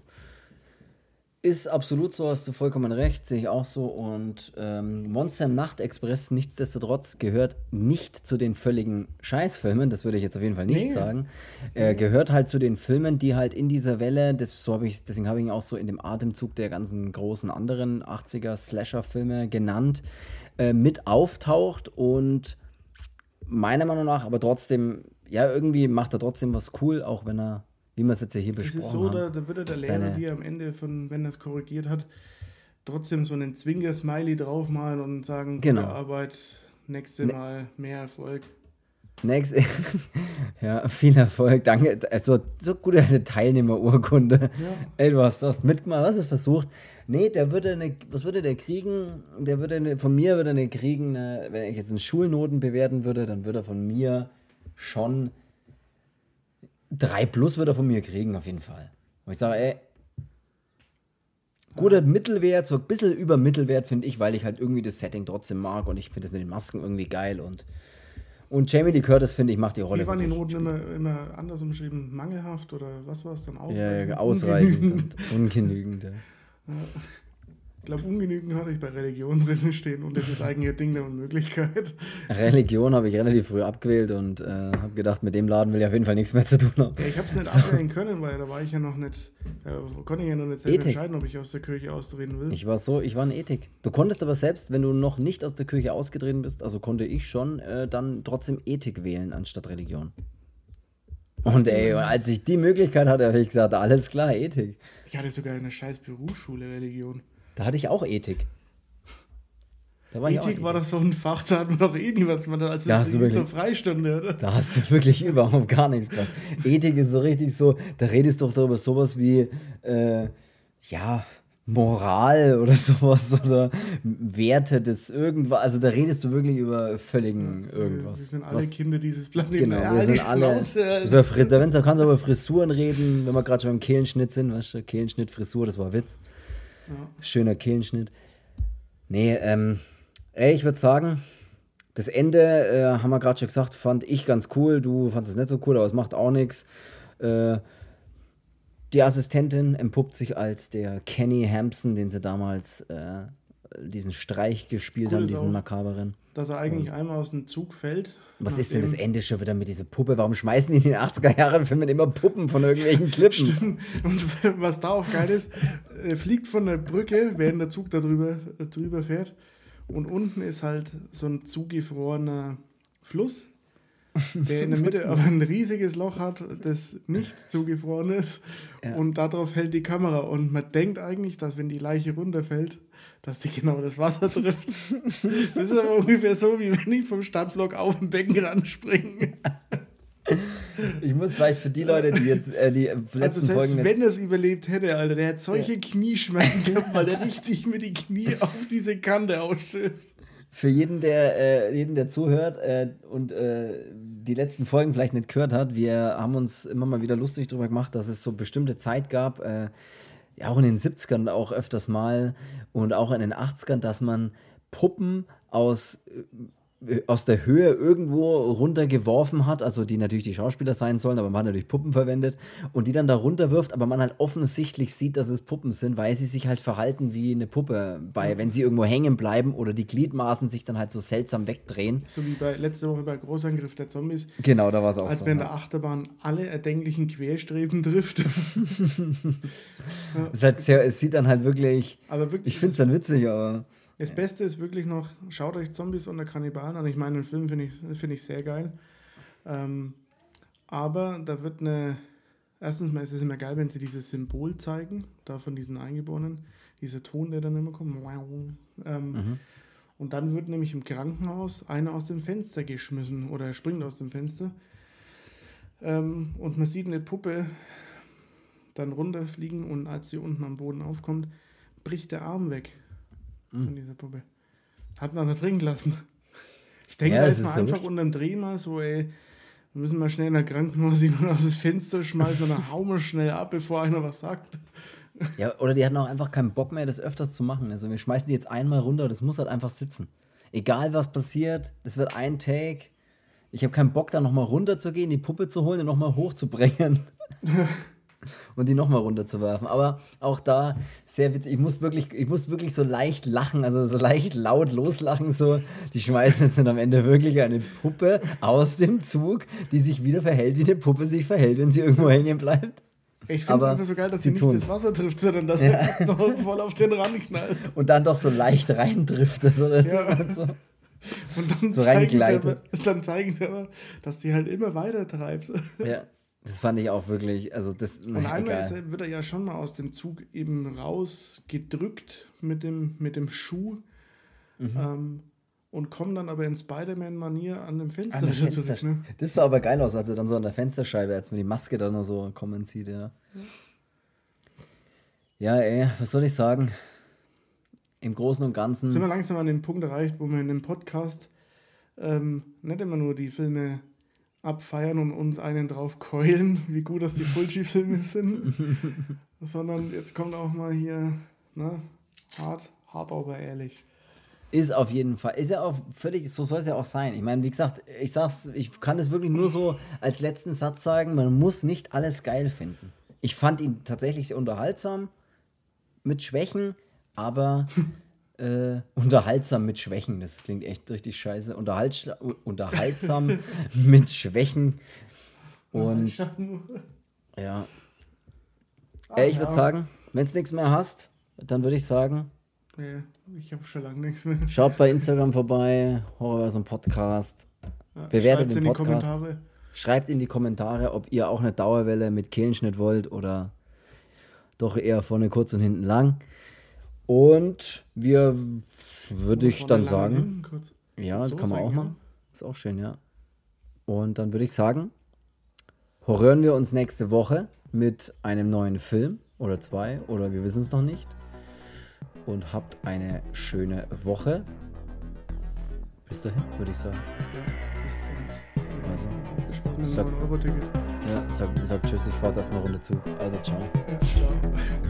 Ist absolut so, hast du vollkommen recht, sehe ich auch so. Und ähm, Monster im Nachtexpress, nichtsdestotrotz, gehört nicht zu den völligen Scheißfilmen, das würde ich jetzt auf jeden Fall nicht nee. sagen. Er gehört halt zu den Filmen, die halt in dieser Welle, das, so hab ich, deswegen habe ich ihn auch so in dem Atemzug der ganzen großen anderen 80er Slasher-Filme genannt, äh, mit auftaucht und meiner Meinung nach aber trotzdem, ja, irgendwie macht er trotzdem was cool, auch wenn er wie wir es jetzt ja hier besprochen. Das ist so, da, da würde der Lehrer dir am Ende, von, wenn er es korrigiert hat, trotzdem so einen Zwinker-Smiley draufmalen und sagen, genau. gute Arbeit, nächste ne Mal mehr Erfolg. Next, ja, viel Erfolg, danke. Also, so gute Teilnehmerurkunde. Ja. Ey, du hast, du hast mitgemacht, hast es versucht. Nee, der würde eine, was würde der kriegen? Der würde eine, von mir würde er kriegen, eine, wenn ich jetzt in Schulnoten bewerten würde, dann würde er von mir schon 3 plus wird er von mir kriegen, auf jeden Fall. Und ich sage, ey, guter Mittelwert, so ein bisschen über Mittelwert finde ich, weil ich halt irgendwie das Setting trotzdem mag und ich finde das mit den Masken irgendwie geil und und Jamie Lee Curtis, finde ich, macht die Rolle. Wie waren die Noten immer, immer anders umschrieben? Mangelhaft oder was war es dann? Ausreichend? Ja, ausreichend ungenügend. und ungenügend. Ja. Glaube, ungenügend hatte ich bei Religion drin stehen und das ist eigentlich ein Ding der Unmöglichkeit. Religion habe ich relativ früh abgewählt und äh, habe gedacht, mit dem Laden will ich auf jeden Fall nichts mehr zu tun haben. Ja, ich habe es nicht so. abwählen können, weil da war ich ja noch nicht, äh, konnte ich ja noch nicht selbst Ethik. entscheiden, ob ich aus der Kirche austreten will. Ich war so, ich war in Ethik. Du konntest aber selbst, wenn du noch nicht aus der Kirche ausgetreten bist, also konnte ich schon äh, dann trotzdem Ethik wählen anstatt Religion. Und ey, und als ich die Möglichkeit hatte, habe ich gesagt, alles klar, Ethik. Ich hatte sogar eine scheiß Berufsschule Religion. Da hatte ich auch Ethik. Da Da war Ethik war das so ein Fach, da hat man doch eh nie was, man als da das ist so Freistunde, oder? Da hast du wirklich überhaupt gar nichts gemacht. Ethik ist so richtig so, da redest du doch darüber sowas wie, äh, ja, Moral oder sowas oder Werte des irgendwas. Also da redest du wirklich über völligen irgendwas. Wir sind alle was, Kinder dieses Planeten. Genau, wir sind alle. Über du kannst du über Frisuren reden, wenn wir gerade schon beim Kehlenschnitt sind, weißt du, Kehlenschnitt, Frisur, das war Witz. Ja. Schöner Kehlenschnitt. Nee, ähm, ey, ich würde sagen, das Ende, äh, haben wir gerade schon gesagt, fand ich ganz cool. Du fandest es nicht so cool, aber es macht auch nichts. Äh, die Assistentin entpuppt sich als der Kenny Hampson, den sie damals äh, diesen Streich gespielt cool haben, diesen auch, makaberen. Dass er eigentlich Und einmal aus dem Zug fällt. Was ist denn das Ende schon wieder mit dieser Puppe? Warum schmeißen die in den 80er Jahren Filmen immer Puppen von irgendwelchen Klippen? Stimmt. Und was da auch geil ist, er fliegt von der Brücke, während der Zug da drüber, drüber fährt. Und unten ist halt so ein zugefrorener Fluss der in der Mitte aber ein riesiges Loch hat, das nicht zugefroren ist. Ja. Und darauf hält die Kamera. Und man denkt eigentlich, dass wenn die Leiche runterfällt, dass die genau das Wasser trifft. Das ist aber ungefähr so, wie wenn ich vom Stadtblock auf den Beckenrand springe. Ich muss vielleicht für die Leute, die jetzt äh, die letzten also selbst Folgen. Wenn es überlebt hätte, Alter, der hat solche ja. Knieschmerzen gehabt, weil er richtig mit die Knie auf diese Kante ausstößt für jeden, der, äh, jeden, der zuhört äh, und äh, die letzten Folgen vielleicht nicht gehört hat, wir haben uns immer mal wieder lustig darüber gemacht, dass es so bestimmte Zeit gab, äh, ja auch in den 70ern auch öfters mal und auch in den 80ern, dass man Puppen aus äh, aus der Höhe irgendwo runtergeworfen hat, also die natürlich die Schauspieler sein sollen, aber man hat natürlich Puppen verwendet und die dann da runterwirft, aber man halt offensichtlich sieht, dass es Puppen sind, weil sie sich halt verhalten wie eine Puppe, bei, wenn sie irgendwo hängen bleiben oder die Gliedmaßen sich dann halt so seltsam wegdrehen. So wie bei letzte Woche bei Großangriff der Zombies. Genau, da war es auch als so. Als wenn der Achterbahn alle erdenklichen Querstreben trifft. es, halt sehr, es sieht dann halt wirklich, aber wirklich ich finde es dann witzig, aber das Beste ist wirklich noch, schaut euch Zombies unter Kannibalen an. Ich meine, den Film finde ich, find ich sehr geil. Ähm, aber da wird eine, erstens mal ist es immer geil, wenn sie dieses Symbol zeigen, da von diesen Eingeborenen, dieser Ton, der dann immer kommt. Ähm, mhm. Und dann wird nämlich im Krankenhaus einer aus dem Fenster geschmissen oder er springt aus dem Fenster. Ähm, und man sieht eine Puppe dann runterfliegen und als sie unten am Boden aufkommt, bricht der Arm weg. Von dieser Puppe. Hat man da drin gelassen. Ich denke, ja, da ist man einfach so unterm Dreh mal so, ey, wir müssen mal schnell in der Krankenhaus jemand aus dem Fenster schmeißen und dann hauen wir schnell ab, bevor einer was sagt. Ja, oder die hatten auch einfach keinen Bock mehr, das öfters zu machen. Also wir schmeißen die jetzt einmal runter, das muss halt einfach sitzen. Egal was passiert, das wird ein Take. Ich habe keinen Bock, da nochmal runter zu gehen, die Puppe zu holen und nochmal hochzubringen. und die nochmal runterzuwerfen. Aber auch da sehr witzig. Ich muss wirklich, ich muss wirklich so leicht lachen, also so leicht laut loslachen. So, die schmeißen jetzt dann am Ende wirklich eine Puppe aus dem Zug, die sich wieder verhält, wie eine Puppe sich verhält, wenn sie irgendwo hängen bleibt. Ich finde es einfach so geil, dass sie, sie nicht das Wasser trifft, sondern dass ja. sie noch voll auf den Rand knallt. Und dann doch so leicht reindriftet. So, das ja. ist so. Und dann, so zeigen sie aber, dann zeigen sie aber, dass sie halt immer weiter treibt. Ja. Das fand ich auch wirklich, also das. Und einmal ist, wird er ja schon mal aus dem Zug eben rausgedrückt mit dem, mit dem Schuh mhm. ähm, und kommt dann aber in Spider-Man-Manier an dem Fenster an wieder zurück. Ne? Das sah aber geil aus, als er dann so an der Fensterscheibe, als man die Maske dann noch so kommen sieht, ja. Ja, ey, was soll ich sagen? Im Großen und Ganzen. Sind wir langsam an den Punkt erreicht, wo wir in dem Podcast ähm, nicht immer nur die Filme abfeiern und uns einen drauf keulen, wie gut das die Fulci-Filme sind, sondern jetzt kommt auch mal hier, ne, hart, hart aber ehrlich. Ist auf jeden Fall, ist ja auch völlig, so soll es ja auch sein. Ich meine, wie gesagt, ich sag's, ich kann es wirklich nur so als letzten Satz sagen, man muss nicht alles geil finden. Ich fand ihn tatsächlich sehr unterhaltsam, mit Schwächen, aber äh, unterhaltsam mit Schwächen. Das klingt echt richtig scheiße. Unterhalt, unterhaltsam mit Schwächen. Und ja. Ah, ich würde sagen, wenn es nichts mehr hast, dann würde ich sagen. Ja, ich habe schon lange nichts mehr. Schaut bei Instagram vorbei, Horrorversum Podcast. Ja, Bewertet den Podcast. Schreibt in die Kommentare, ob ihr auch eine Dauerwelle mit Kehlenschnitt wollt oder doch eher vorne kurz und hinten lang. Und wir, würde ich dann sagen, ja, das kann man auch machen. Ist auch schön, ja. Und dann würde ich sagen, hören wir uns nächste Woche mit einem neuen Film oder zwei oder wir wissen es noch nicht. Und habt eine schöne Woche. Bis dahin, würde ich sagen. Also, sag, ja, sag, sag Tschüss, ich fahre jetzt erstmal Runde Zug. Also, ciao. Ja, ciao.